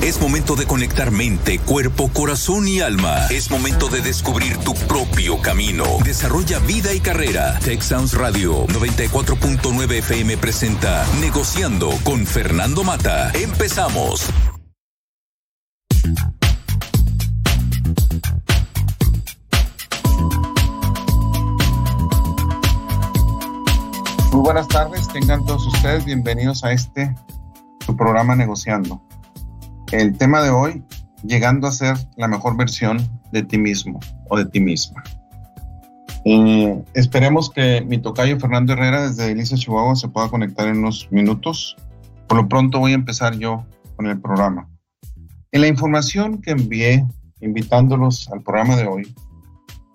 Es momento de conectar mente, cuerpo, corazón y alma. Es momento de descubrir tu propio camino. Desarrolla vida y carrera. Tech Radio 94.9 FM presenta Negociando con Fernando Mata. Empezamos. Muy buenas tardes, tengan todos ustedes bienvenidos a este su programa Negociando. El tema de hoy, llegando a ser la mejor versión de ti mismo o de ti misma. Eh, esperemos que mi tocayo Fernando Herrera desde Elisa, Chihuahua se pueda conectar en unos minutos. Por lo pronto voy a empezar yo con el programa. En la información que envié invitándolos al programa de hoy,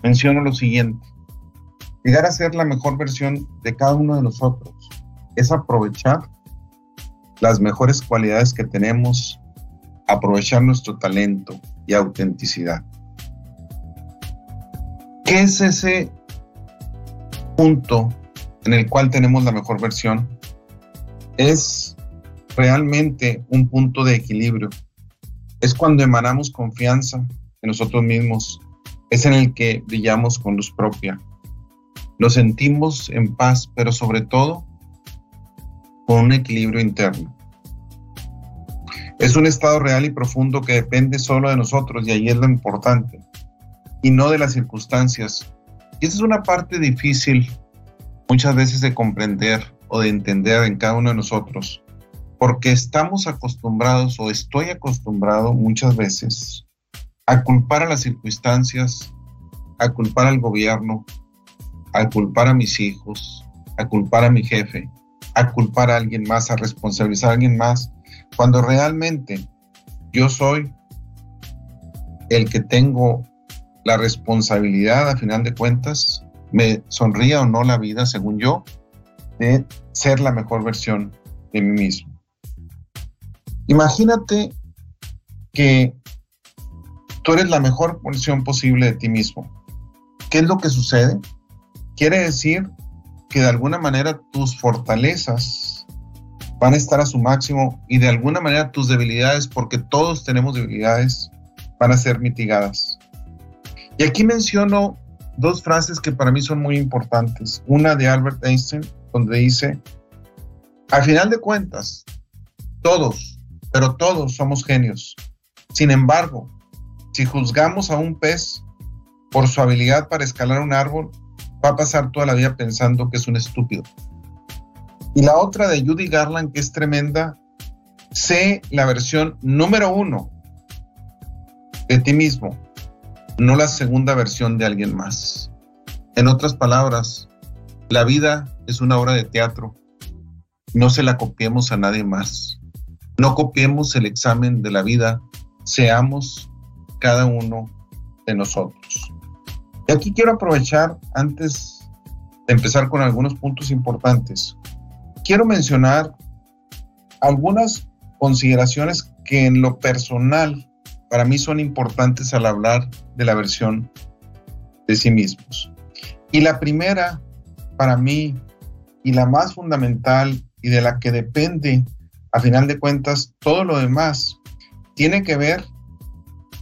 menciono lo siguiente. Llegar a ser la mejor versión de cada uno de nosotros es aprovechar las mejores cualidades que tenemos, aprovechar nuestro talento y autenticidad. ¿Qué es ese punto en el cual tenemos la mejor versión? Es realmente un punto de equilibrio. Es cuando emanamos confianza en nosotros mismos. Es en el que brillamos con luz propia nos sentimos en paz, pero sobre todo con un equilibrio interno. Es un estado real y profundo que depende solo de nosotros y ahí es lo importante, y no de las circunstancias. Y esa es una parte difícil muchas veces de comprender o de entender en cada uno de nosotros, porque estamos acostumbrados o estoy acostumbrado muchas veces a culpar a las circunstancias, a culpar al gobierno, a culpar a mis hijos, a culpar a mi jefe, a culpar a alguien más, a responsabilizar a alguien más, cuando realmente yo soy el que tengo la responsabilidad, a final de cuentas, me sonría o no la vida, según yo, de ser la mejor versión de mí mismo. Imagínate que tú eres la mejor versión posible de ti mismo. ¿Qué es lo que sucede? Quiere decir que de alguna manera tus fortalezas van a estar a su máximo y de alguna manera tus debilidades, porque todos tenemos debilidades, van a ser mitigadas. Y aquí menciono dos frases que para mí son muy importantes. Una de Albert Einstein, donde dice, al final de cuentas, todos, pero todos somos genios. Sin embargo, si juzgamos a un pez por su habilidad para escalar un árbol, va a pasar toda la vida pensando que es un estúpido. Y la otra de Judy Garland, que es tremenda, sé la versión número uno de ti mismo, no la segunda versión de alguien más. En otras palabras, la vida es una obra de teatro. No se la copiemos a nadie más. No copiemos el examen de la vida. Seamos cada uno de nosotros. Y aquí quiero aprovechar, antes de empezar con algunos puntos importantes, quiero mencionar algunas consideraciones que en lo personal para mí son importantes al hablar de la versión de sí mismos. Y la primera, para mí, y la más fundamental y de la que depende, a final de cuentas, todo lo demás, tiene que ver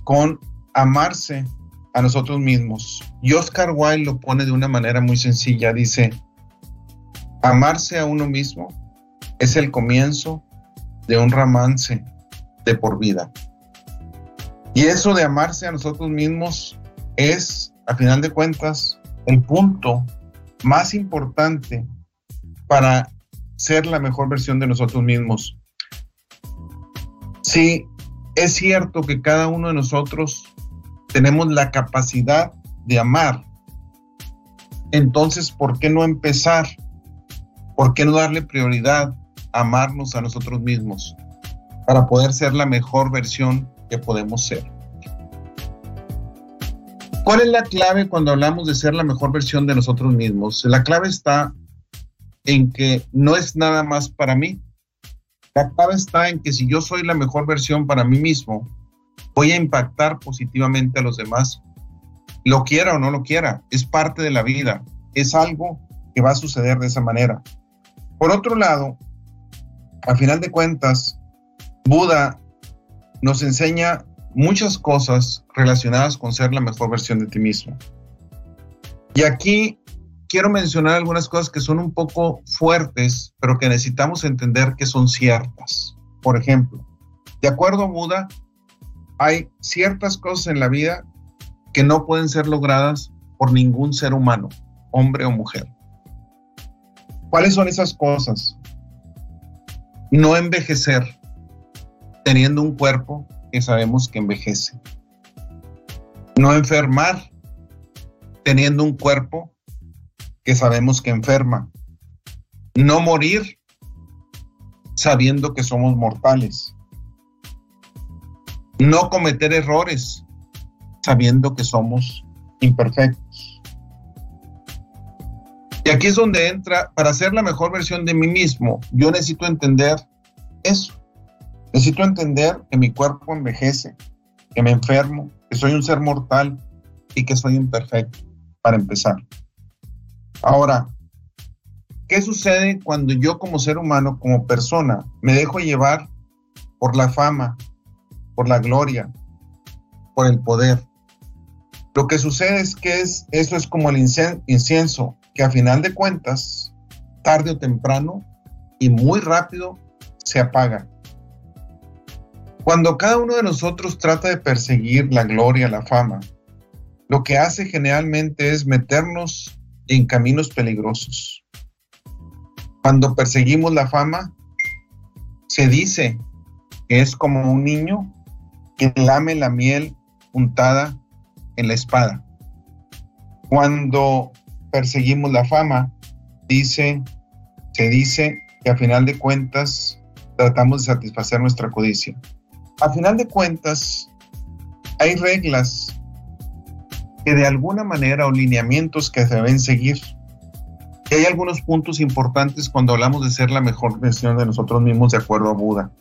con amarse a nosotros mismos. Y Oscar Wilde lo pone de una manera muy sencilla. Dice, amarse a uno mismo es el comienzo de un romance de por vida. Y eso de amarse a nosotros mismos es, a final de cuentas, el punto más importante para ser la mejor versión de nosotros mismos. Sí, es cierto que cada uno de nosotros tenemos la capacidad de amar. Entonces, ¿por qué no empezar? ¿Por qué no darle prioridad a amarnos a nosotros mismos para poder ser la mejor versión que podemos ser? ¿Cuál es la clave cuando hablamos de ser la mejor versión de nosotros mismos? La clave está en que no es nada más para mí. La clave está en que si yo soy la mejor versión para mí mismo, voy a impactar positivamente a los demás, lo quiera o no lo quiera, es parte de la vida, es algo que va a suceder de esa manera. Por otro lado, a final de cuentas, Buda nos enseña muchas cosas relacionadas con ser la mejor versión de ti mismo. Y aquí quiero mencionar algunas cosas que son un poco fuertes, pero que necesitamos entender que son ciertas. Por ejemplo, de acuerdo a Buda, hay ciertas cosas en la vida que no pueden ser logradas por ningún ser humano, hombre o mujer. ¿Cuáles son esas cosas? No envejecer teniendo un cuerpo que sabemos que envejece. No enfermar teniendo un cuerpo que sabemos que enferma. No morir sabiendo que somos mortales. No cometer errores sabiendo que somos imperfectos. Y aquí es donde entra, para ser la mejor versión de mí mismo, yo necesito entender eso. Necesito entender que mi cuerpo envejece, que me enfermo, que soy un ser mortal y que soy imperfecto, para empezar. Ahora, ¿qué sucede cuando yo como ser humano, como persona, me dejo llevar por la fama, por la gloria, por el poder? Lo que sucede es que es, eso es como el incienso, que a final de cuentas, tarde o temprano y muy rápido, se apaga. Cuando cada uno de nosotros trata de perseguir la gloria, la fama, lo que hace generalmente es meternos en caminos peligrosos. Cuando perseguimos la fama, se dice que es como un niño que lame la miel untada en la espada. Cuando perseguimos la fama, dice, se dice que a final de cuentas tratamos de satisfacer nuestra codicia a final de cuentas, hay reglas que de alguna manera o lineamientos que se deben seguir. Y hay algunos puntos importantes cuando hablamos de ser la mejor versión de nosotros mismos de acuerdo a Buda.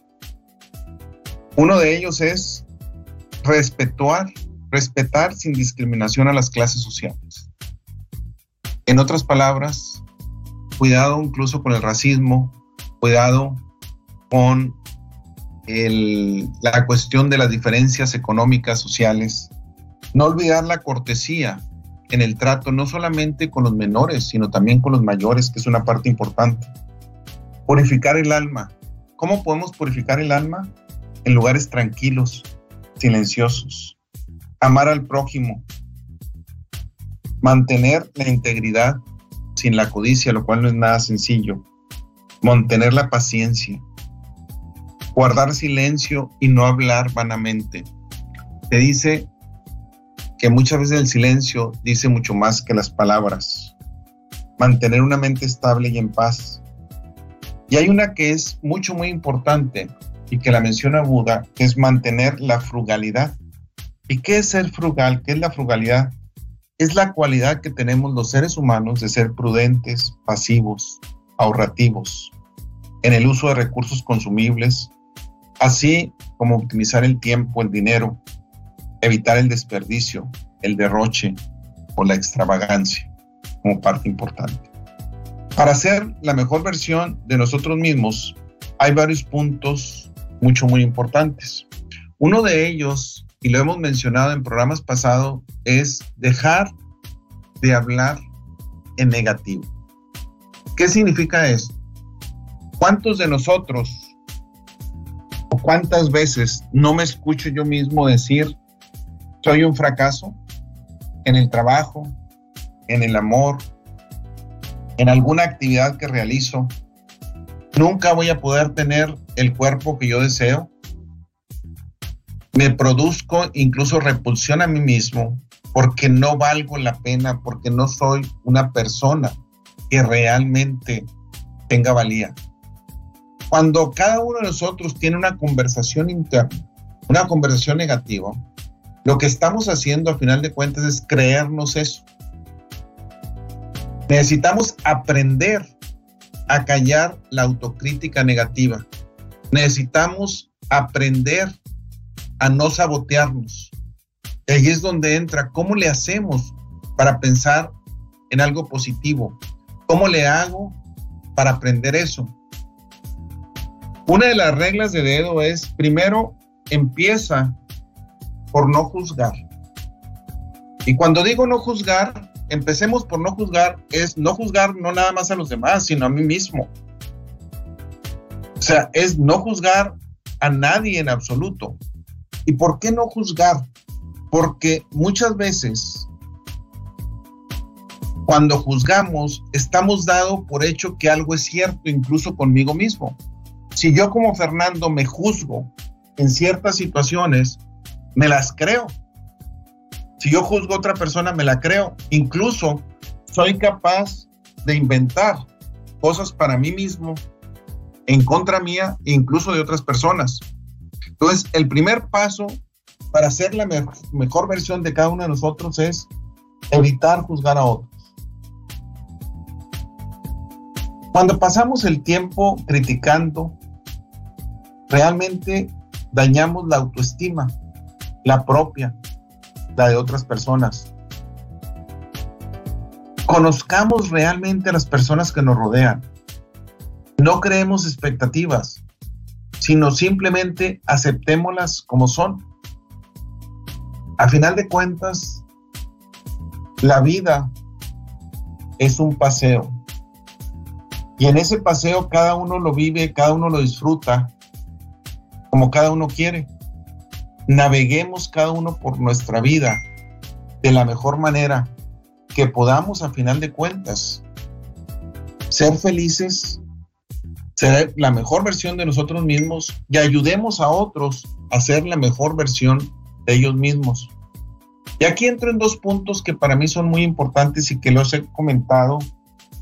Uno de ellos es respetar, respetar sin discriminación a las clases sociales. En otras palabras, cuidado incluso con el racismo, cuidado con la cuestión de las diferencias económicas, sociales. No olvidar la cortesía en el trato, no solamente con los menores, sino también con los mayores, que es una parte importante. Purificar el alma. ¿Cómo podemos purificar el alma? En lugares tranquilos, silenciosos. Amar al prójimo. Mantener la integridad sin la codicia, lo cual no es nada sencillo. Mantener la paciencia guardar silencio y no hablar vanamente. Se dice que muchas veces el silencio dice mucho más que las palabras. Mantener una mente estable y en paz. Y hay una que es mucho, muy importante y que la menciona Buda, es mantener la frugalidad. ¿Y qué es ser frugal? ¿Qué es la frugalidad? Es la cualidad que tenemos los seres humanos de ser prudentes, pasivos, ahorrativos, en el uso de recursos consumibles, así como optimizar el tiempo, el dinero, evitar el desperdicio, el derroche o la extravagancia como parte importante. Para ser la mejor versión de nosotros mismos, hay varios puntos mucho, muy importantes. Uno de ellos, y lo hemos mencionado en programas pasados, es dejar de hablar en negativo. ¿Qué significa esto? ¿Cuántos de nosotros cuántas veces no me escucho yo mismo decir, soy un fracaso en el trabajo, en el amor, en alguna actividad que realizo? Nunca voy a poder tener el cuerpo que yo deseo. Me produzco incluso repulsión a mí mismo porque no valgo la pena, porque no soy una persona que realmente tenga valía. Cuando cada uno de nosotros tiene una conversación interna, una conversación negativa, lo que estamos haciendo a final de cuentas es creernos eso. Necesitamos aprender a callar la autocrítica negativa. Necesitamos aprender a no sabotearnos. Ahí es donde entra cómo le hacemos para pensar en algo positivo. ¿Cómo le hago para aprender eso? Una de las reglas de dedo es, primero, empieza por no juzgar. Y cuando digo no juzgar, empecemos por no juzgar, es no juzgar no nada más a los demás, sino a mí mismo. O sea, es no juzgar a nadie en absoluto. ¿Y por qué no juzgar? Porque muchas veces cuando juzgamos estamos dado por hecho que algo es cierto, incluso conmigo mismo. Si yo como Fernando me juzgo en ciertas situaciones, me las creo. Si yo juzgo a otra persona, me la creo. Incluso soy capaz de inventar cosas para mí mismo, en contra mía, incluso de otras personas. Entonces, el primer paso para ser la mejor versión de cada uno de nosotros es evitar juzgar a otros. Cuando pasamos el tiempo criticando, realmente dañamos la autoestima, la propia, la de otras personas. Conozcamos realmente a las personas que nos rodean. No creemos expectativas, sino simplemente aceptémoslas como son. A final de cuentas, la vida es un paseo. Y en ese paseo cada uno lo vive, cada uno lo disfruta, como cada uno quiere. Naveguemos cada uno por nuestra vida de la mejor manera que podamos a final de cuentas ser felices, ser la mejor versión de nosotros mismos y ayudemos a otros a ser la mejor versión de ellos mismos. Y aquí entro en dos puntos que para mí son muy importantes y que los he comentado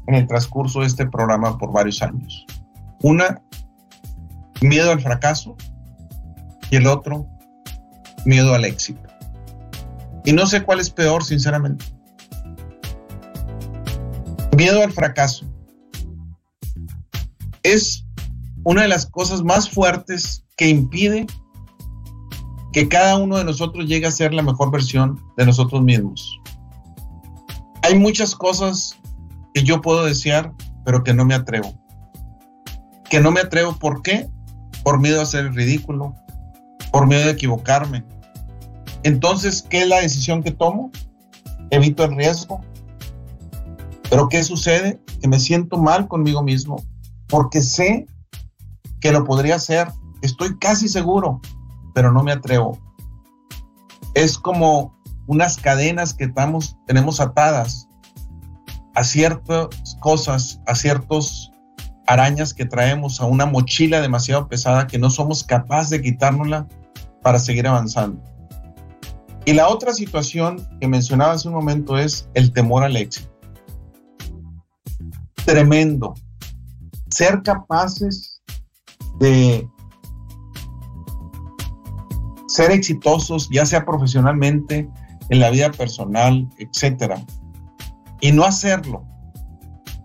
en el transcurso de este programa por varios años. Una, miedo al fracaso y el otro, miedo al éxito. Y no sé cuál es peor, sinceramente. Miedo al fracaso. Es una de las cosas más fuertes que impide que cada uno de nosotros llegue a ser la mejor versión de nosotros mismos. Hay muchas cosas que yo puedo desear, pero que no me atrevo. Que no me atrevo, ¿por qué? Por miedo a ser ridículo, por miedo de equivocarme. Entonces, ¿qué es la decisión que tomo? Evito el riesgo. Pero ¿qué sucede? Que me siento mal conmigo mismo porque sé que lo podría hacer. Estoy casi seguro, pero no me atrevo. Es como unas cadenas que estamos, tenemos atadas a ciertas cosas, a ciertos arañas que traemos, a una mochila demasiado pesada que no somos capaces de quitárnosla para seguir avanzando. Y la otra situación que mencionaba hace un momento es el temor al éxito. Tremendo. Ser capaces de ser exitosos, ya sea profesionalmente, en la vida personal, etcétera, y no hacerlo,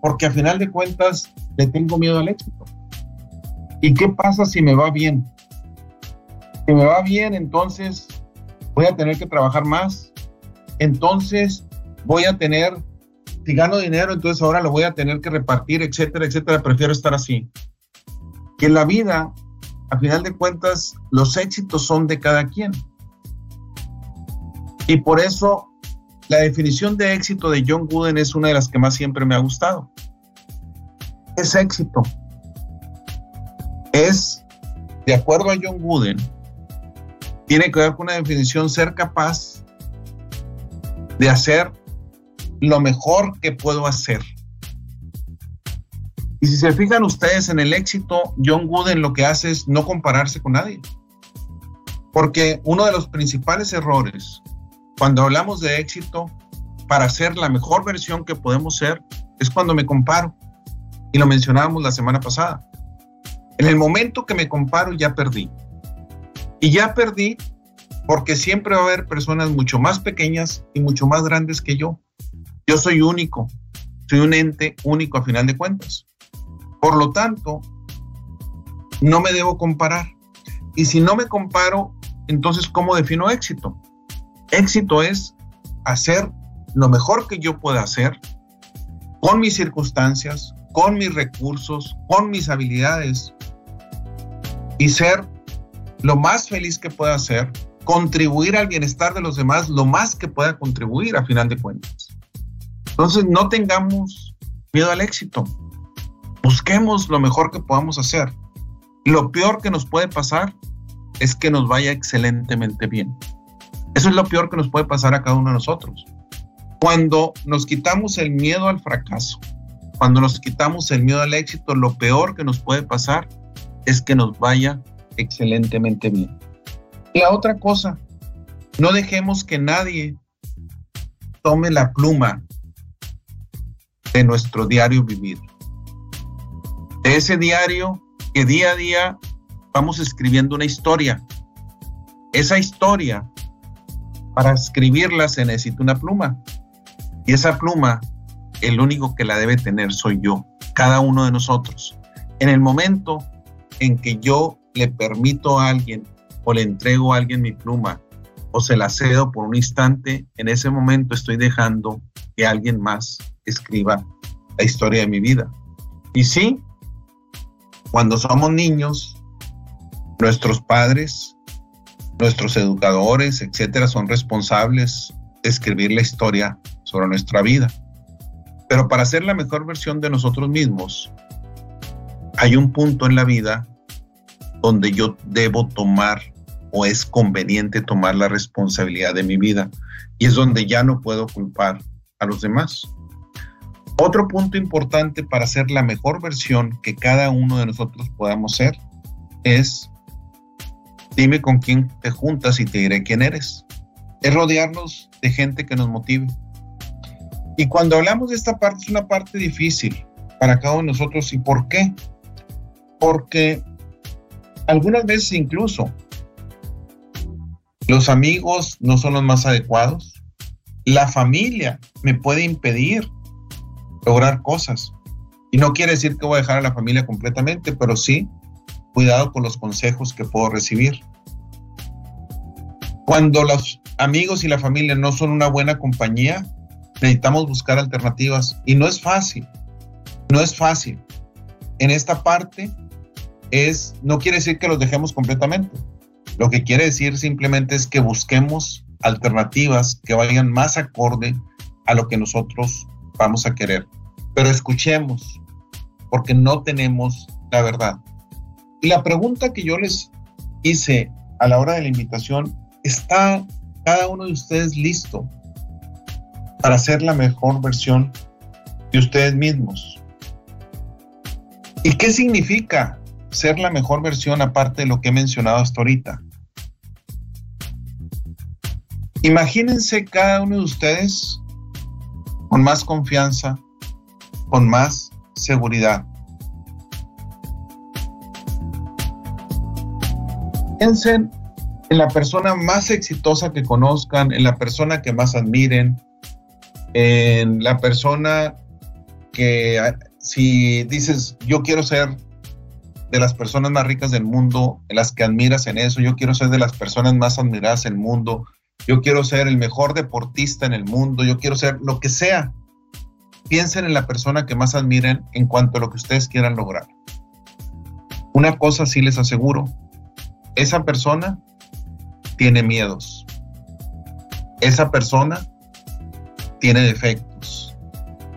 porque a final de cuentas le tengo miedo al éxito. ¿Y qué pasa si me va bien? Si me va bien, entonces voy a tener que trabajar más. Entonces voy a tener, si gano dinero, entonces ahora lo voy a tener que repartir, etcétera, etcétera. Prefiero estar así. Que en la vida, a final de cuentas, los éxitos son de cada quien. Y por eso la definición de éxito de John Wooden es una de las que más siempre me ha gustado. Es éxito. Es, de acuerdo a John Wooden, tiene que ver con una definición ser capaz de hacer lo mejor que puedo hacer. Y si se fijan ustedes en el éxito, John Wooden lo que hace es no compararse con nadie. Porque uno de los principales errores cuando hablamos de éxito, para ser la mejor versión que podemos ser, es cuando me comparo. Y lo mencionábamos la semana pasada. En el momento que me comparo ya perdí. Y ya perdí porque siempre va a haber personas mucho más pequeñas y mucho más grandes que yo. Yo soy único, soy un ente único a final de cuentas. Por lo tanto, no me debo comparar. Y si no me comparo, entonces, ¿cómo defino éxito? Éxito es hacer lo mejor que yo pueda hacer con mis circunstancias, con mis recursos, con mis habilidades y ser lo más feliz que pueda hacer, contribuir al bienestar de los demás lo más que pueda contribuir a final de cuentas. Entonces, no tengamos miedo al éxito. Busquemos lo mejor que podamos hacer. Lo peor que nos puede pasar es que nos vaya excelentemente bien. Eso es lo peor que nos puede pasar a cada uno de nosotros. Cuando nos quitamos el miedo al fracaso, cuando nos quitamos el miedo al éxito, lo peor que nos puede pasar es que nos vaya excelentemente bien. La otra cosa, no dejemos que nadie tome la pluma de nuestro diario vivir. De ese diario que día a día vamos escribiendo una historia. Esa historia, para escribirla se necesita una pluma. Y esa pluma, el único que la debe tener soy yo, cada uno de nosotros. En el momento en que yo le permito a alguien o le entrego a alguien mi pluma o se la cedo por un instante, en ese momento estoy dejando que alguien más escriba la historia de mi vida. Y sí, cuando somos niños, nuestros padres, nuestros educadores, etcétera, son responsables de escribir la historia sobre nuestra vida. Pero para ser la mejor versión de nosotros mismos, hay un punto en la vida donde yo debo tomar o es conveniente tomar la responsabilidad de mi vida. Y es donde ya no puedo culpar a los demás. Otro punto importante para ser la mejor versión que cada uno de nosotros podamos ser es, dime con quién te juntas y te diré quién eres. Es rodearnos de gente que nos motive. Y cuando hablamos de esta parte, es una parte difícil para cada uno de nosotros. ¿Y por qué? Porque algunas veces incluso los amigos no son los más adecuados. La familia me puede impedir lograr cosas. Y no quiere decir que voy a dejar a la familia completamente, pero sí cuidado con los consejos que puedo recibir. Cuando los amigos y la familia no son una buena compañía, necesitamos buscar alternativas. Y no es fácil, no es fácil. En esta parte es, no quiere decir que los dejemos completamente lo que quiere decir simplemente es que busquemos alternativas que vayan más acorde a lo que nosotros vamos a querer. Pero escuchemos, porque no tenemos la verdad. Y la pregunta que yo les hice a la hora de la invitación, ¿está cada uno de ustedes listo para ser la mejor versión de ustedes mismos? ¿Y qué significa ser la mejor versión aparte de lo que he mencionado hasta ahorita. Imagínense cada uno de ustedes con más confianza, con más seguridad. Piensen en la persona más exitosa que conozcan, en la persona que más admiren, en la persona que si dices, yo quiero ser de las personas más ricas del mundo, en las que admiras en eso. Yo quiero ser de las personas más admiradas del mundo. Yo quiero ser el mejor deportista en el mundo. Yo quiero ser lo que sea. Piensen en la persona que más admiren en cuanto a lo que ustedes quieran lograr. Una cosa sí les aseguro. Esa persona tiene miedos. Esa persona tiene defectos.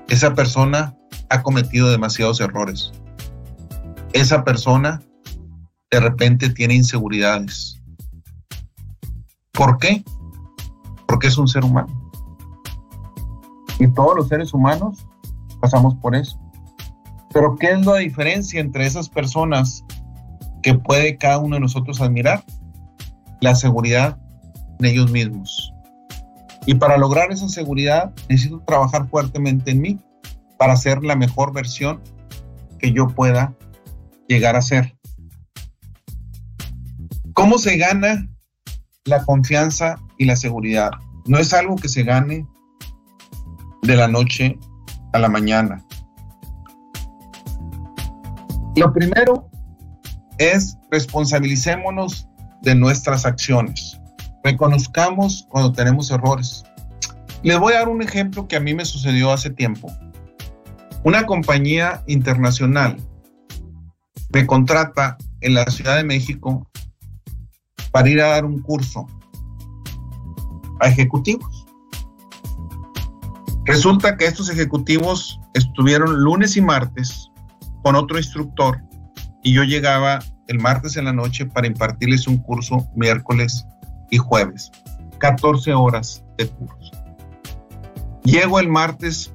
Esa persona ha cometido demasiados errores esa persona de repente tiene inseguridades. ¿Por qué? Porque es un ser humano. Y todos los seres humanos pasamos por eso. Pero ¿qué es la diferencia entre esas personas que puede cada uno de nosotros admirar? La seguridad de ellos mismos. Y para lograr esa seguridad necesito trabajar fuertemente en mí para ser la mejor versión que yo pueda llegar a ser. ¿Cómo se gana la confianza y la seguridad? No es algo que se gane de la noche a la mañana. Lo primero es responsabilicémonos de nuestras acciones. Reconozcamos cuando tenemos errores. Les voy a dar un ejemplo que a mí me sucedió hace tiempo. Una compañía internacional me contrata en la Ciudad de México para ir a dar un curso a ejecutivos. Resulta que estos ejecutivos estuvieron lunes y martes con otro instructor y yo llegaba el martes en la noche para impartirles un curso miércoles y jueves. 14 horas de curso. Llego el martes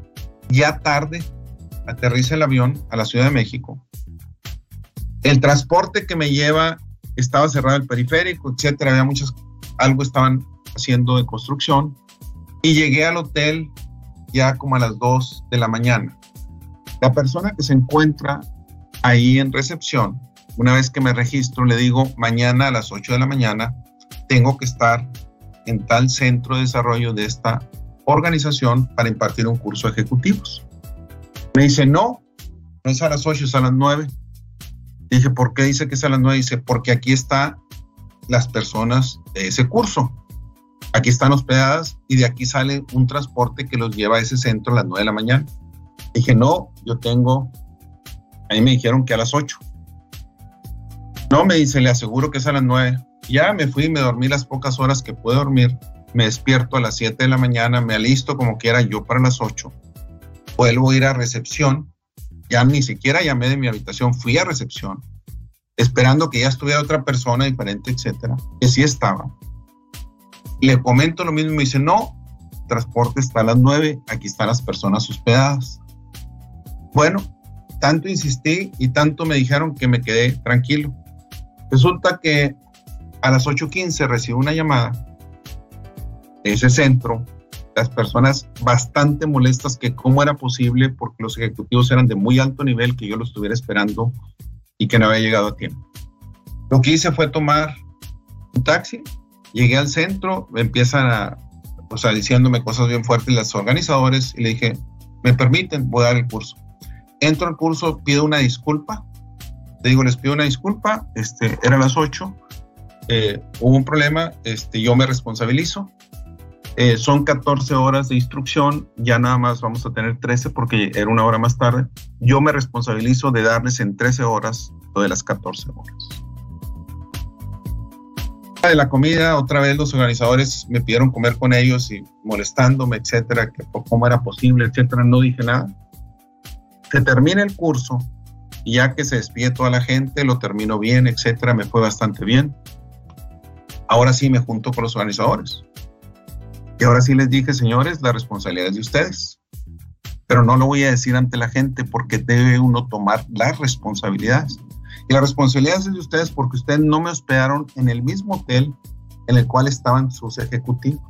ya tarde, aterriza el avión a la Ciudad de México. El transporte que me lleva estaba cerrado el periférico, etcétera, había muchas, algo estaban haciendo de construcción y llegué al hotel ya como a las 2 de la mañana. La persona que se encuentra ahí en recepción, una vez que me registro, le digo, mañana a las 8 de la mañana tengo que estar en tal centro de desarrollo de esta organización para impartir un curso de ejecutivos. Me dice, no, no es a las 8, es a las 9. Dije, ¿por qué dice que es a las 9? Dice, porque aquí están las personas de ese curso. Aquí están hospedadas y de aquí sale un transporte que los lleva a ese centro a las 9 de la mañana. Dije, no, yo tengo, ahí me dijeron que a las 8. No, me dice, le aseguro que es a las 9. Ya me fui, me dormí las pocas horas que pude dormir. Me despierto a las 7 de la mañana, me alisto como quiera yo para las 8. Vuelvo a ir a recepción. Ya ni siquiera llamé de mi habitación, fui a recepción, esperando que ya estuviera otra persona diferente, etcétera, que sí estaba. Le comento lo mismo y me dice, no, transporte está a las 9, aquí están las personas hospedadas. Bueno, tanto insistí y tanto me dijeron que me quedé tranquilo. Resulta que a las 8.15 recibo una llamada de ese centro, las personas bastante molestas que cómo era posible porque los ejecutivos eran de muy alto nivel que yo lo estuviera esperando y que no había llegado a tiempo. Lo que hice fue tomar un taxi, llegué al centro, me empiezan a, o sea, diciéndome cosas bien fuertes los organizadores y le dije, me permiten, voy a dar el curso. Entro al curso, pido una disculpa, le digo, les pido una disculpa, este, eran las 8, eh, hubo un problema, este, yo me responsabilizo. Eh, son 14 horas de instrucción, ya nada más vamos a tener 13 porque era una hora más tarde. Yo me responsabilizo de darles en 13 horas lo de las 14 horas. De la comida, otra vez los organizadores me pidieron comer con ellos y molestándome, etcétera, que cómo era posible, etcétera, no dije nada. Se termina el curso y ya que se despide toda la gente, lo termino bien, etcétera, me fue bastante bien ahora sí me junto con los organizadores. Y ahora sí les dije, señores, la responsabilidad es de ustedes. Pero no lo voy a decir ante la gente porque debe uno tomar las responsabilidades. Y la responsabilidad es de ustedes porque ustedes no me hospedaron en el mismo hotel en el cual estaban sus ejecutivos.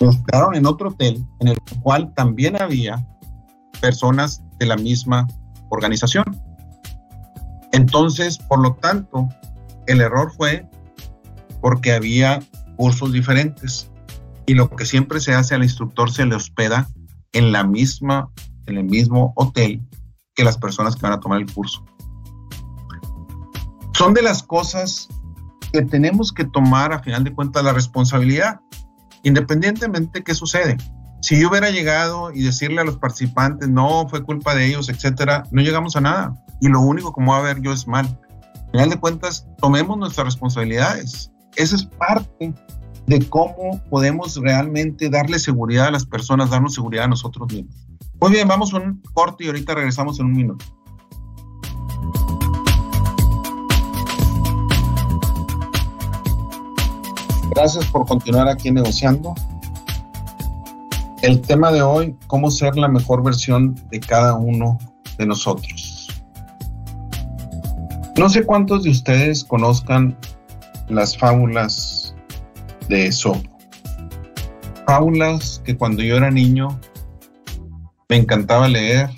Me hospedaron en otro hotel en el cual también había personas de la misma organización. Entonces, por lo tanto, el error fue porque había cursos diferentes. Y lo que siempre se hace al instructor se le hospeda en la misma, en el mismo hotel que las personas que van a tomar el curso. Son de las cosas que tenemos que tomar a final de cuentas la responsabilidad, independientemente de qué sucede. Si yo hubiera llegado y decirle a los participantes, no, fue culpa de ellos, etcétera, no llegamos a nada. Y lo único que voy a ver yo es mal. A final de cuentas, tomemos nuestras responsabilidades. Esa es parte de cómo podemos realmente darle seguridad a las personas, darnos seguridad a nosotros mismos. Muy bien, vamos a un corte y ahorita regresamos en un minuto. Gracias por continuar aquí negociando. El tema de hoy, cómo ser la mejor versión de cada uno de nosotros. No sé cuántos de ustedes conozcan las fábulas de Esopo. Fábulas que cuando yo era niño me encantaba leer.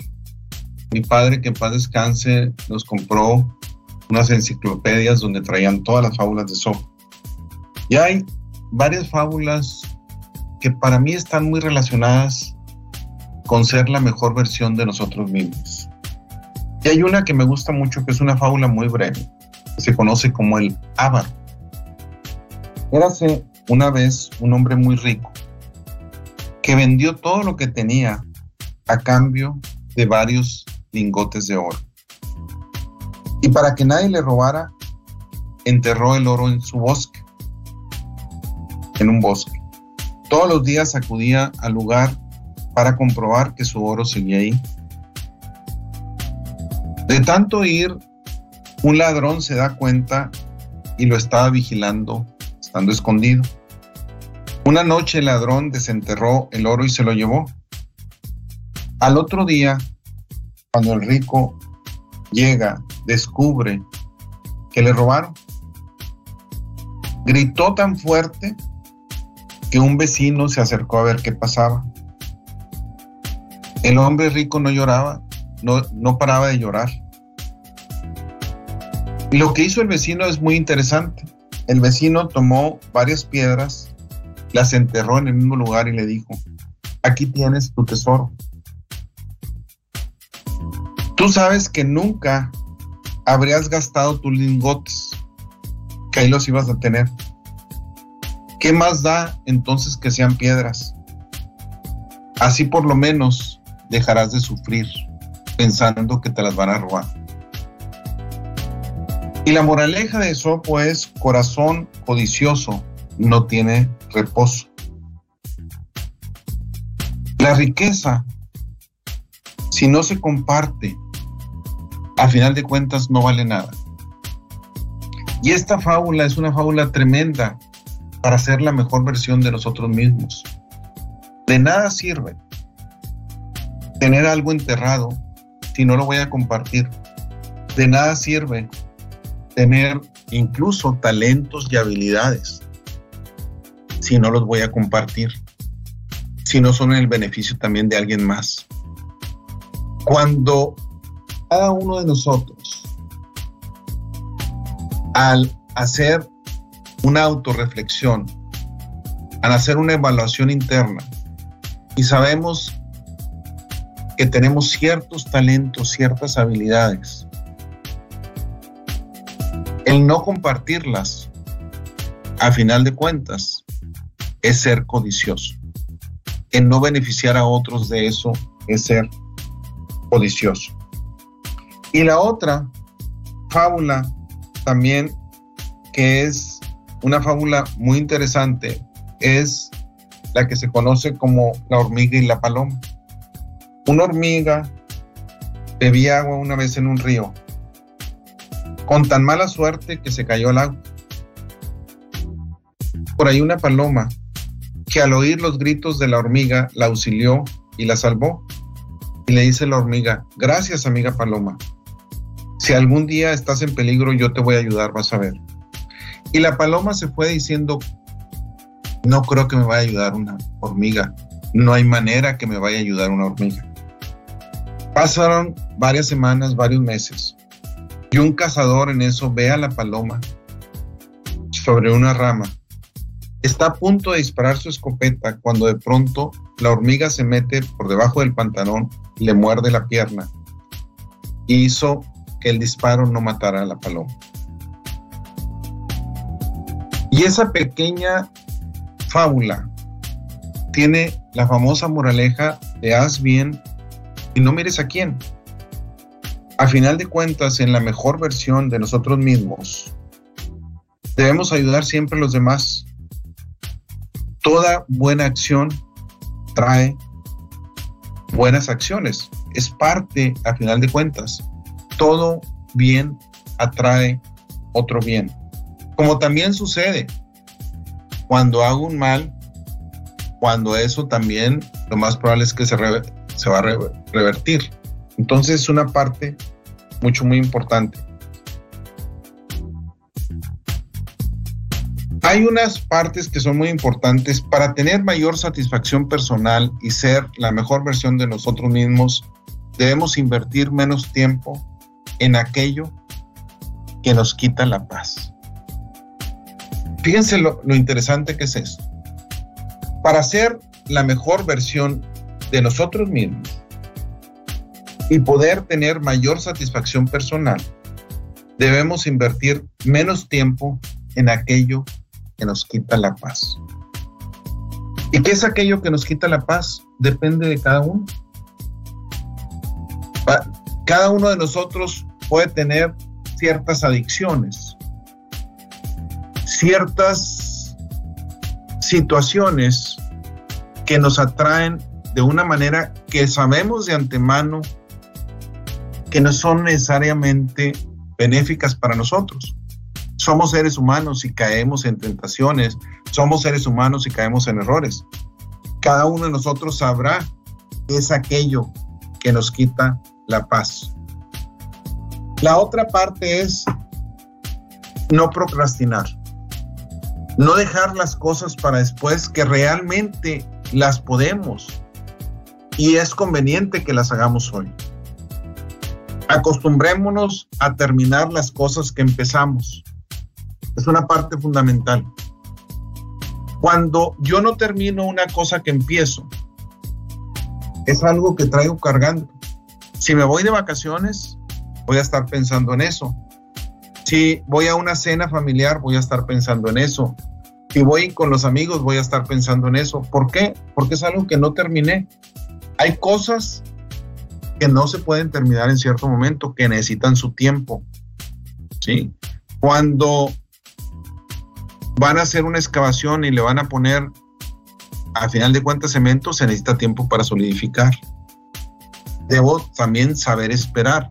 Mi padre, que en paz descanse, nos compró unas enciclopedias donde traían todas las fábulas de Esopo. Y hay varias fábulas que para mí están muy relacionadas con ser la mejor versión de nosotros mismos. Y hay una que me gusta mucho, que es una fábula muy breve, se conoce como el Ávaro. Érase una vez un hombre muy rico que vendió todo lo que tenía a cambio de varios lingotes de oro. Y para que nadie le robara, enterró el oro en su bosque. en un bosque. Todos los días acudía al lugar para comprobar que su oro seguía ahí. De tanto ir, un ladrón se da cuenta y lo estaba vigilando, estando escondido. Una noche el ladrón desenterró el oro y se lo llevó. Al otro día, cuando el rico llega, descubre que le robaron, gritó tan fuerte que un vecino se acercó a ver qué pasaba. El hombre rico no lloraba, no, no paraba de llorar. Lo que hizo el vecino es muy interesante. El vecino tomó varias piedras, las enterró en el mismo lugar y le dijo, aquí tienes tu tesoro. Tú sabes que nunca habrías gastado tus lingotes, que ahí los ibas a tener. ¿Qué más da entonces que sean piedras? Así por lo menos dejarás de sufrir pensando que te las van a robar. Y la moraleja de Sopo es corazón codicioso no tiene reposo. La riqueza, si no se comparte, a final de cuentas no vale nada. Y esta fábula es una fábula tremenda para ser la mejor versión de nosotros mismos. De nada sirve tener algo enterrado si no lo voy a compartir. De nada sirve tener incluso talentos y habilidades si no los voy a compartir, si no son el beneficio también de alguien más. Cuando cada uno de nosotros, al hacer una autorreflexión, al hacer una evaluación interna y sabemos que tenemos ciertos talentos, ciertas habilidades, el no compartirlas, a final de cuentas, es ser codicioso. El no beneficiar a otros de eso es ser codicioso. Y la otra fábula también que es una fábula muy interesante es la que se conoce como la hormiga y la paloma. Una hormiga bebía agua una vez en un río, con tan mala suerte que se cayó al agua. Por ahí una paloma que al oír los gritos de la hormiga la auxilió y la salvó. Y le dice la hormiga, gracias amiga paloma. Si algún día estás en peligro, yo te voy a ayudar, vas a ver. Y la paloma se fue diciendo, no creo que me vaya a ayudar una hormiga. No hay manera que me vaya a ayudar una hormiga. Pasaron varias semanas, varios meses. Y un cazador en eso ve a la paloma sobre una rama. Está a punto de disparar su escopeta cuando de pronto la hormiga se mete por debajo del pantalón y le muerde la pierna. Y hizo que el disparo no matara a la paloma. Y esa pequeña fábula tiene la famosa moraleja de haz bien y no mires a quién. A final de cuentas, en la mejor versión de nosotros mismos, debemos ayudar siempre a los demás. Toda buena acción trae buenas acciones. Es parte, a final de cuentas. Todo bien atrae otro bien. Como también sucede cuando hago un mal, cuando eso también lo más probable es que se, se va a revertir. Entonces es una parte mucho, muy importante. Hay unas partes que son muy importantes para tener mayor satisfacción personal y ser la mejor versión de nosotros mismos. Debemos invertir menos tiempo en aquello que nos quita la paz. Fíjense lo, interesante que es esto. Para ser la mejor versión de nosotros mismos y poder tener mayor satisfacción personal, debemos invertir menos tiempo en aquello que nos quita la paz. ¿Y qué es aquello que nos quita la paz? Depende de cada uno. Cada uno de nosotros puede tener ciertas adicciones, ciertas situaciones que nos atraen de una manera que sabemos de antemano que no son necesariamente benéficas para nosotros. Somos seres humanos y caemos en tentaciones, somos seres humanos y caemos en errores. Cada uno de nosotros sabrá que es aquello que nos quita la paz. La otra parte es no procrastinar, no dejar las cosas para después que realmente las podemos y es conveniente que las hagamos hoy. Acostumbrémonos a terminar las cosas que empezamos. Es una parte fundamental. Cuando yo no termino una cosa que empiezo, es algo que traigo cargando. Si me voy de vacaciones, voy a estar pensando en eso. Si voy a una cena familiar, voy a estar pensando en eso. Si voy con los amigos, voy a estar pensando en eso. ¿Por qué? Porque es algo que no terminé. Hay cosas que no se pueden terminar en cierto momento, que necesitan su tiempo. ¿Sí? Cuando van a hacer una excavación y le van a poner, a final de cuentas, cemento, se necesita tiempo para solidificar. Debo también saber esperar.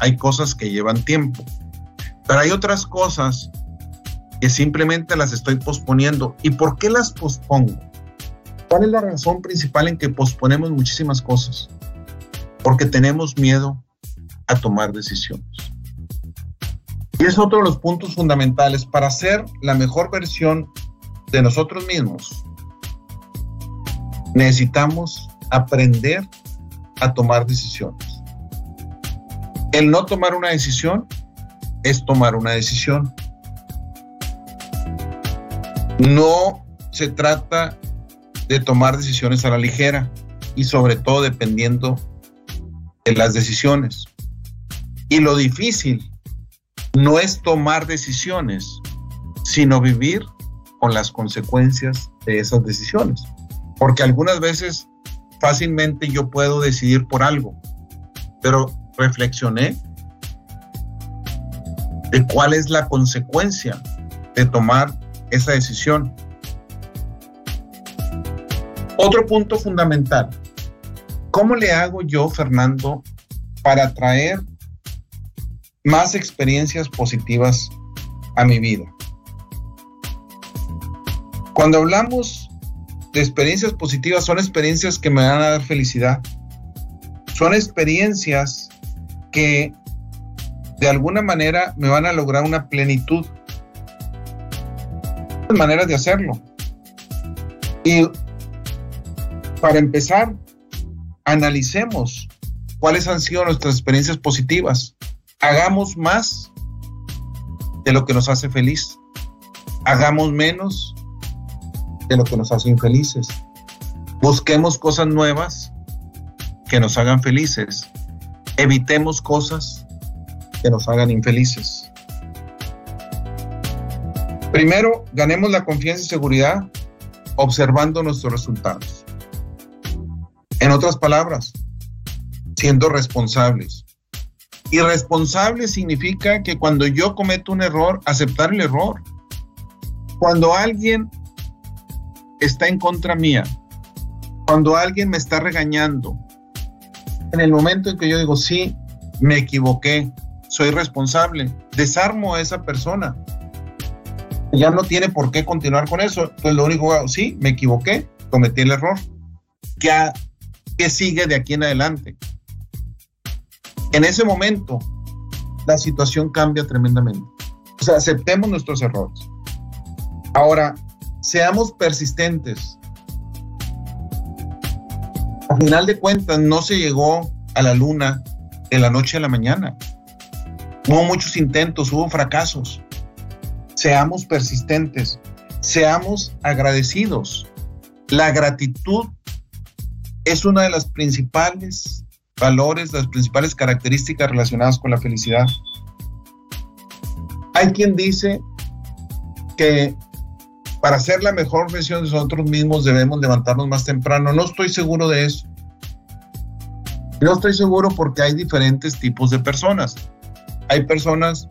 Hay cosas que llevan tiempo, pero hay otras cosas que simplemente las estoy posponiendo. ¿Y por qué las pospongo? ¿Cuál es la razón principal en que posponemos muchísimas cosas? Porque tenemos miedo a tomar decisiones. Es otro de los puntos fundamentales para ser la mejor versión de nosotros mismos. Necesitamos aprender a tomar decisiones. El no tomar una decisión es tomar una decisión. No se trata de tomar decisiones a la ligera y sobre todo dependiendo de las decisiones. Y lo difícil no es tomar decisiones, sino vivir con las consecuencias de esas decisiones. Porque algunas veces fácilmente yo puedo decidir por algo, pero reflexioné de cuál es la consecuencia de tomar esa decisión. Otro punto fundamental, ¿cómo le hago yo, Fernando, para traer más experiencias positivas a mi vida? Cuando hablamos de experiencias positivas, son experiencias que me van a dar felicidad. Son experiencias que de alguna manera me van a lograr una plenitud. Hay maneras de hacerlo. Y para empezar, analicemos cuáles han sido nuestras experiencias positivas. Hagamos más de lo que nos hace feliz. Hagamos menos de lo que nos hace infelices. Busquemos cosas nuevas que nos hagan felices. Evitemos cosas que nos hagan infelices. Primero, ganemos la confianza y seguridad observando nuestros resultados. En otras palabras, siendo responsables. Y responsable significa que cuando yo cometo un error, aceptar el error. Cuando alguien está en contra mía, cuando alguien me está regañando, en el momento en que yo digo, sí, me equivoqué, soy responsable, desarmo a esa persona. Ya no tiene por qué continuar con eso. Entonces lo único que hago, sí, me equivoqué, cometí el error. ¿Qué, ¿Qué sigue de aquí en adelante? En ese momento, la situación cambia tremendamente. O sea, aceptemos nuestros errores. Ahora, seamos persistentes. A final de cuentas, no se llegó a la luna de la noche a la mañana. Hubo muchos intentos, hubo fracasos. Seamos persistentes, seamos agradecidos. La gratitud es una de las principales valores, las principales características relacionadas con la felicidad. Hay quien dice que para ser la mejor versión de nosotros mismos debemos levantarnos más temprano. No estoy seguro de eso. No estoy seguro porque hay diferentes tipos de personas. Hay personas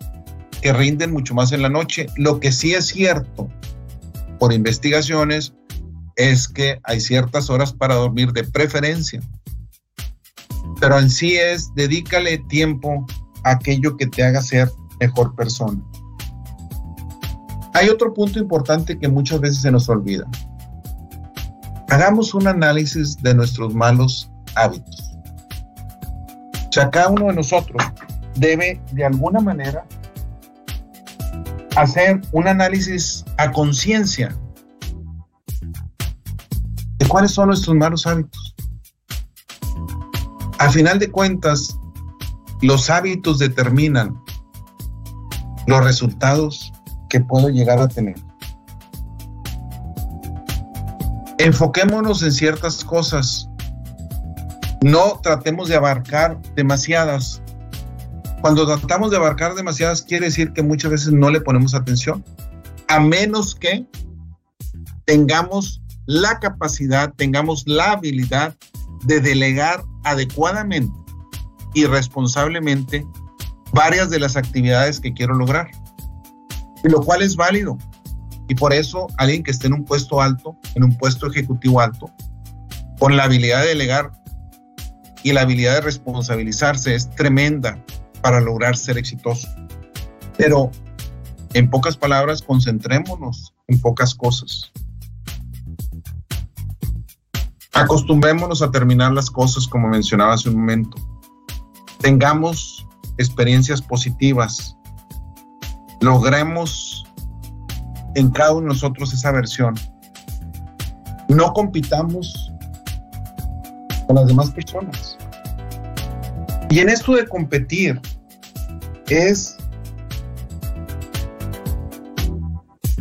que rinden mucho más en la noche. Lo que sí es cierto por investigaciones es que hay ciertas horas para dormir de preferencia. Pero en sí es dedícale tiempo a aquello que te haga ser mejor persona. Hay otro punto importante que muchas veces se nos olvida. Hagamos un análisis de nuestros malos hábitos. O cada uno de nosotros debe de alguna manera hacer un análisis a conciencia de cuáles son nuestros malos hábitos. Al final de cuentas, los hábitos determinan los resultados que puedo llegar a tener. Enfoquémonos en ciertas cosas. No tratemos de abarcar demasiadas. Cuando tratamos de abarcar demasiadas quiere decir que muchas veces no le ponemos atención. A menos que tengamos la capacidad, tengamos la habilidad de delegar adecuadamente y responsablemente varias de las actividades que quiero lograr lo cual es válido. Y por eso alguien que esté en un puesto alto, en un puesto ejecutivo alto, con la habilidad de delegar y la habilidad de responsabilizarse es tremenda para lograr ser exitoso. Pero, en pocas palabras, concentrémonos en pocas cosas. Acostumbrémonos a terminar las cosas como mencionaba hace un momento. Tengamos experiencias positivas logremos en cada uno de nosotros esa versión. No compitamos con las demás personas. Y en esto de competir es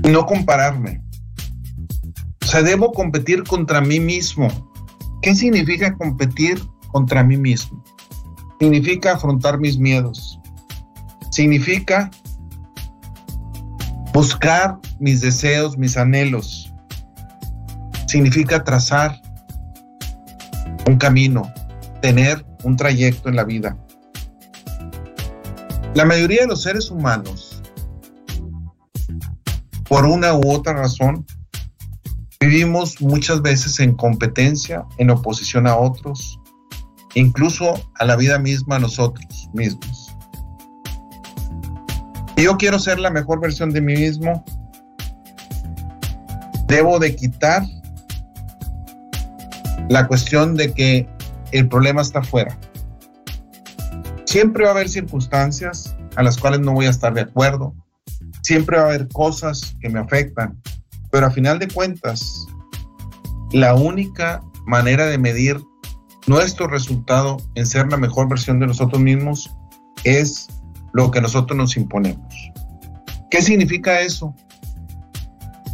no compararme. O sea, debo competir contra mí mismo. ¿Qué significa competir contra mí mismo? Significa afrontar mis miedos. Significa Buscar mis deseos, mis anhelos, significa trazar un camino, tener un trayecto en la vida. La mayoría de los seres humanos, por una u otra razón, vivimos muchas veces en competencia, en oposición a otros, incluso a la vida misma, nosotros mismos yo quiero ser la mejor versión de mí mismo, debo de quitar la cuestión de que el problema está afuera. Siempre va a haber circunstancias a las cuales no voy a estar de acuerdo. Siempre va a haber cosas que me afectan. Pero a final de cuentas, la única manera de medir nuestro resultado en ser la mejor versión de nosotros mismos es lo que nosotros nos imponemos. ¿Qué significa eso?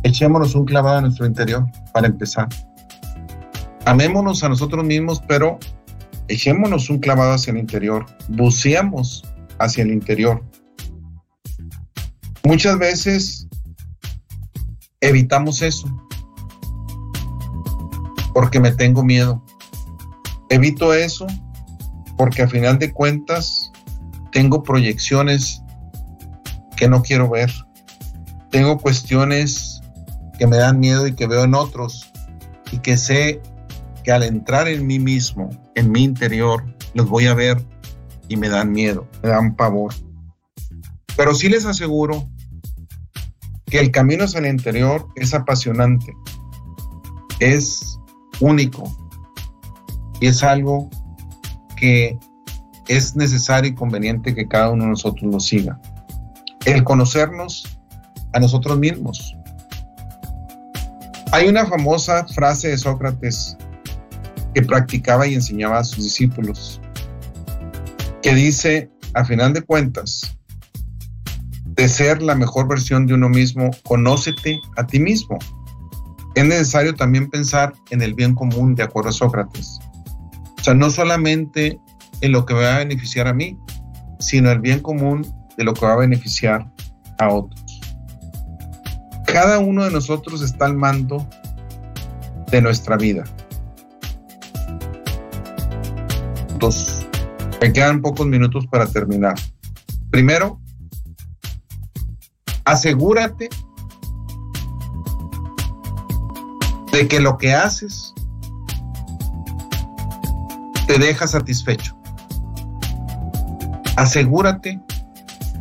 Echémonos un clavado en nuestro interior para empezar. Amémonos a nosotros mismos, pero echémonos un clavado hacia el interior. Buceamos hacia el interior. Muchas veces evitamos eso porque me tengo miedo. Evito eso porque a final de cuentas tengo proyecciones que no quiero ver. Tengo cuestiones que me dan miedo y que veo en otros y que sé que al entrar en mí mismo, en mi interior, los voy a ver y me dan miedo, me dan pavor. Pero sí les aseguro que el camino hacia el interior es apasionante, es único y es algo que es necesario y conveniente que cada uno de nosotros lo siga. El conocernos a nosotros mismos. Hay una famosa frase de Sócrates que practicaba y enseñaba a sus discípulos, que dice, a final de cuentas, de ser la mejor versión de uno mismo, conócete a ti mismo. Es necesario también pensar en el bien común, de acuerdo a Sócrates. O sea, no solamente en lo que va a beneficiar a mí, sino el bien común de lo que va a beneficiar a otros. Cada uno de nosotros está al mando de nuestra vida. Dos. Me quedan pocos minutos para terminar. Primero, asegúrate de que lo que haces te deja satisfecho. Asegúrate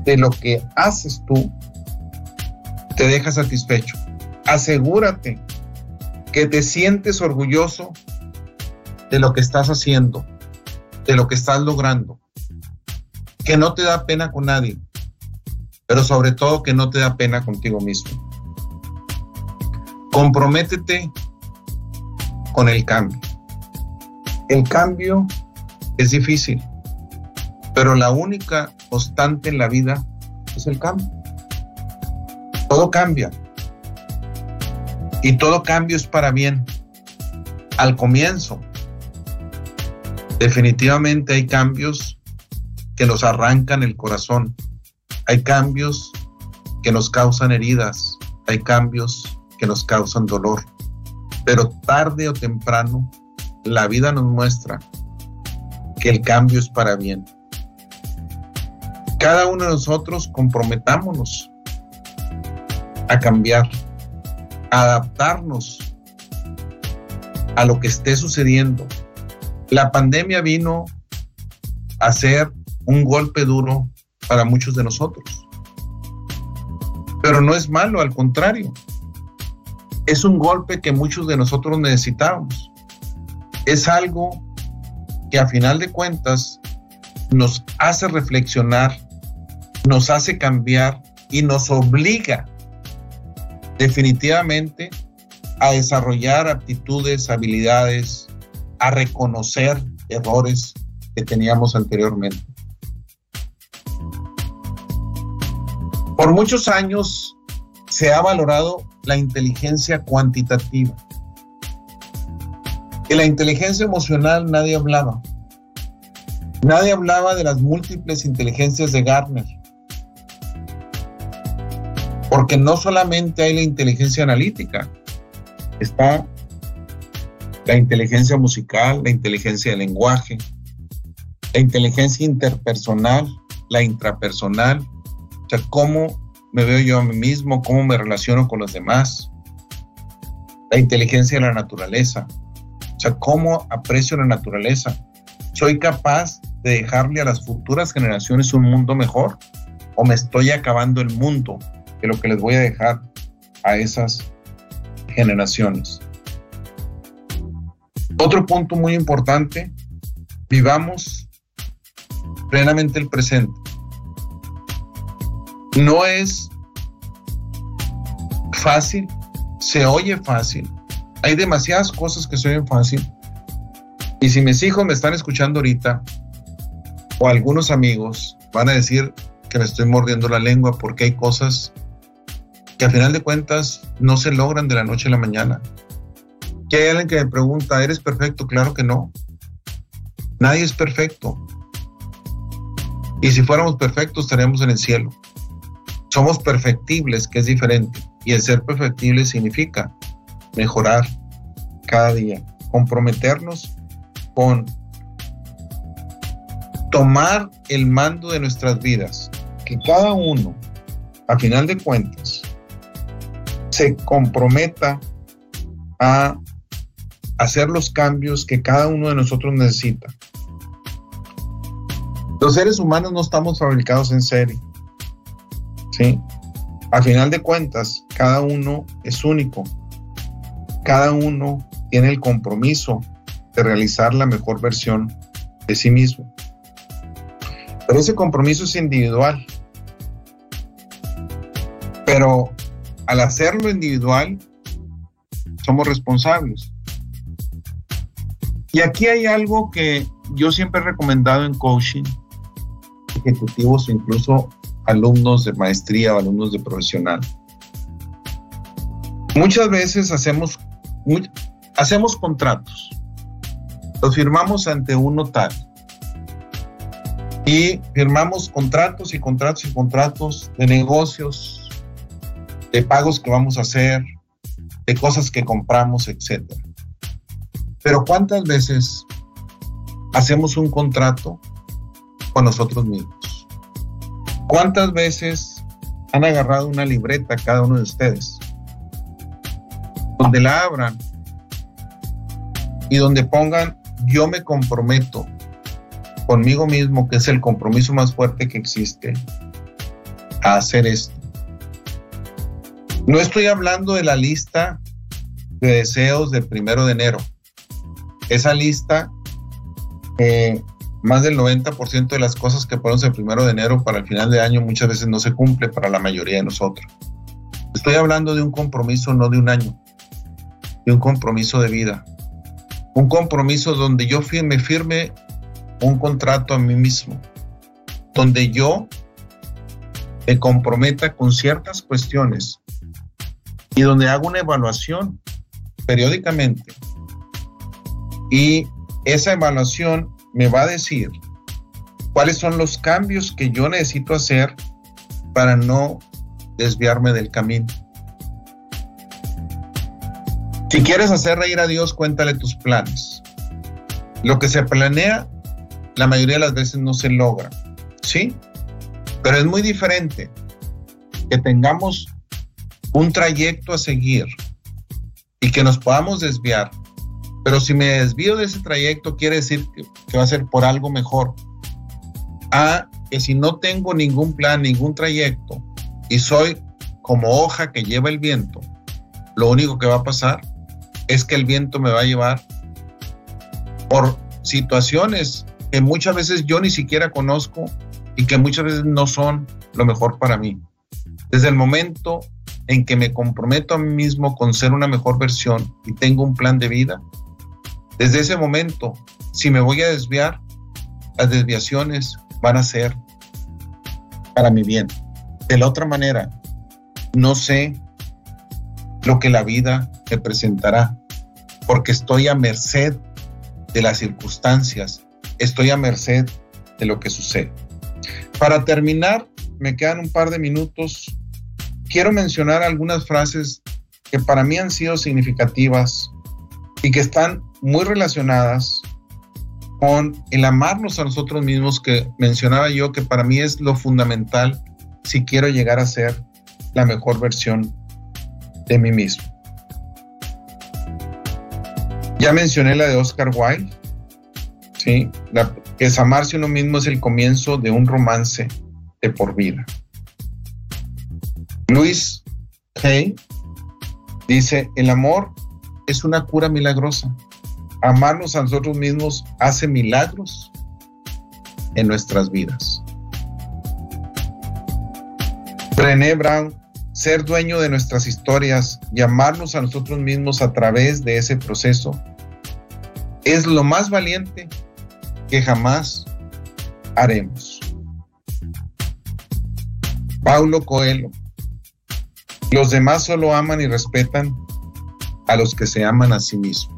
de lo que haces tú te deja satisfecho. Asegúrate que te sientes orgulloso de lo que estás haciendo, de lo que estás logrando, que no te da pena con nadie, pero sobre todo que no te da pena contigo mismo. Comprométete con el cambio. El cambio es difícil, pero la única constante en la vida es el cambio. Todo cambia. Y todo cambio es para bien. Al comienzo, definitivamente hay cambios que nos arrancan el corazón. Hay cambios que nos causan heridas. Hay cambios que nos causan dolor. Pero tarde o temprano, la vida nos muestra que el cambio es para bien. Cada uno de nosotros comprometámonos a cambiar, a adaptarnos a lo que esté sucediendo. La pandemia vino a ser un golpe duro para muchos de nosotros. Pero no es malo, al contrario. Es un golpe que muchos de nosotros necesitamos. Es algo que a final de cuentas nos hace reflexionar, nos hace cambiar y nos obliga definitivamente a desarrollar aptitudes, habilidades, a reconocer errores que teníamos anteriormente. Por muchos años se ha valorado la inteligencia cuantitativa. De la inteligencia emocional nadie hablaba. Nadie hablaba de las múltiples inteligencias de Gartner. Porque no solamente hay la inteligencia analítica, está la inteligencia musical, la inteligencia del lenguaje, la inteligencia interpersonal, la intrapersonal, sea, cómo me veo yo a mí mismo, cómo me relaciono con los demás. La inteligencia de la naturaleza. O sea, cómo aprecio la naturaleza. ¿Soy capaz de dejarle a las futuras generaciones un mundo mejor? ¿O me estoy acabando el mundo de lo que les voy a dejar a esas generaciones? Otro punto muy importante, vivamos plenamente el presente. No es fácil, se oye fácil. Hay demasiadas cosas que se oyen fácil. Y si mis hijos me están escuchando ahorita, o algunos amigos, van a decir que me estoy mordiendo la lengua porque hay cosas que al final de cuentas no se logran de la noche a la mañana. Que hay alguien que me pregunta, ¿eres perfecto? Claro que no. Nadie es perfecto. Y si fuéramos perfectos, estaríamos en el cielo somos perfectibles, que es diferente. Y el ser perfectible significa mejorar cada día, comprometernos con tomar el mando de nuestras vidas, que cada uno, a final de cuentas, se comprometa a hacer los cambios que cada uno de nosotros necesita. Los seres humanos no estamos fabricados en serie ¿sí? A final de cuentas, cada uno es único. Cada uno tiene el compromiso de realizar la mejor versión de sí mismo. Pero ese compromiso es individual. Pero al hacerlo individual, somos responsables. Y aquí hay algo que yo siempre he recomendado en coaching, ejecutivos incluso alumnos de maestría o alumnos de profesional. Muchas veces hacemos, hacemos contratos, los firmamos ante un notario y firmamos contratos y contratos y contratos de negocios, de pagos que vamos a hacer, de cosas que compramos, etc. Pero ¿cuántas veces hacemos un contrato con nosotros mismos? ¿Cuántas veces han agarrado una libreta cada uno de ustedes? Donde la abran y donde pongan yo me comprometo conmigo mismo, que es el compromiso más fuerte que existe, a hacer esto. No estoy hablando de la lista de deseos del primero de enero. Esa lista, eh, más del 90% de las cosas que ponemos el primero de enero para el final de año muchas veces no se cumple para la mayoría de nosotros. Estoy hablando de un compromiso no de un año, de un compromiso de vida. Un compromiso donde yo firme, firme un contrato a mí mismo, donde yo me comprometa con ciertas cuestiones y donde hago una evaluación periódicamente. Y esa evaluación me va a decir cuáles son los cambios que yo necesito hacer para no desviarme del camino. Si quieres hacer reír a Dios, cuéntale tus planes. Lo que se planea, la mayoría de las veces no se logra. ¿Sí? Pero es muy diferente que tengamos un trayecto a seguir y que nos podamos desviar. Pero si me desvío de ese trayecto, quiere decir que, va a ser por algo mejor. A que si no tengo ningún plan, ningún trayecto y soy como hoja que lleva el viento, lo único que va a pasar es que el viento me va a llevar por situaciones que muchas veces yo ni siquiera conozco y que muchas veces no son lo mejor para mí. Desde el momento en que me comprometo a mí mismo con ser una mejor versión y tengo un plan de vida, desde ese momento, si me voy a desviar, las desviaciones van a ser para mi bien. De la otra manera, no sé lo que la vida me presentará, porque estoy a merced de las circunstancias, estoy a merced de lo que sucede. Para terminar, me quedan un par de minutos quiero mencionar algunas frases que para mí han sido significativas y que están muy relacionadas con el amarnos a nosotros mismos que mencionaba yo que para mí es lo fundamental si quiero llegar a ser la mejor versión de mí mismo. Ya mencioné la de Oscar Wilde, ¿sí? La, es amarse uno mismo es el comienzo de un romance de por vida. Luis Hay dice, el amor es una cura milagrosa. Amarnos a nosotros mismos hace milagros en nuestras vidas. Brené Brown, ser dueño de nuestras historias y amarnos a nosotros mismos a través de ese proceso es lo más valiente que jamás haremos. Paulo Coelho, los demás solo aman y respetan a los que se aman a sí mismos.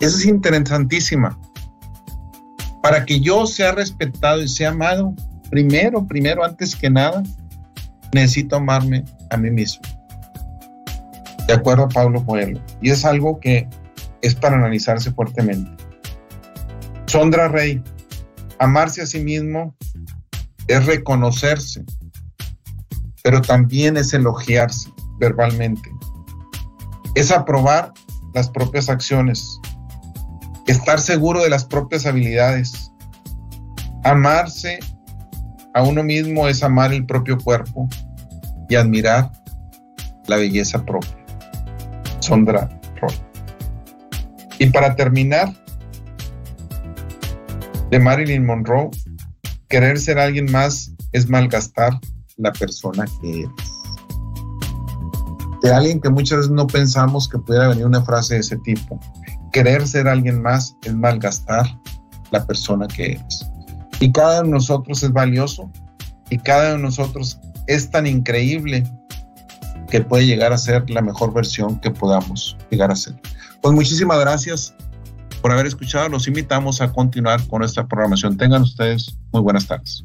Esa es interesantísima. Para que yo sea respetado y sea amado, primero, primero, antes que nada, necesito amarme a mí mismo. De acuerdo a Pablo Coelho. Y es algo que es para analizarse fuertemente. Sondra Rey, amarse a sí mismo es reconocerse, pero también es elogiarse verbalmente. Es aprobar las propias acciones, estar seguro de las propias habilidades. Amarse a uno mismo es amar el propio cuerpo y admirar la belleza propia. Sondra Roy. Y para terminar, de Marilyn Monroe, querer ser alguien más es malgastar la persona que eres. De alguien que muchas veces no pensamos que pudiera venir una frase de ese tipo. Querer ser alguien más es malgastar la persona que eres. Y cada uno de nosotros es valioso y cada uno de nosotros es tan increíble que puede llegar a ser la mejor versión que podamos llegar a ser. Pues muchísimas gracias por haber escuchado. Los invitamos a continuar con nuestra programación. Tengan ustedes muy buenas tardes.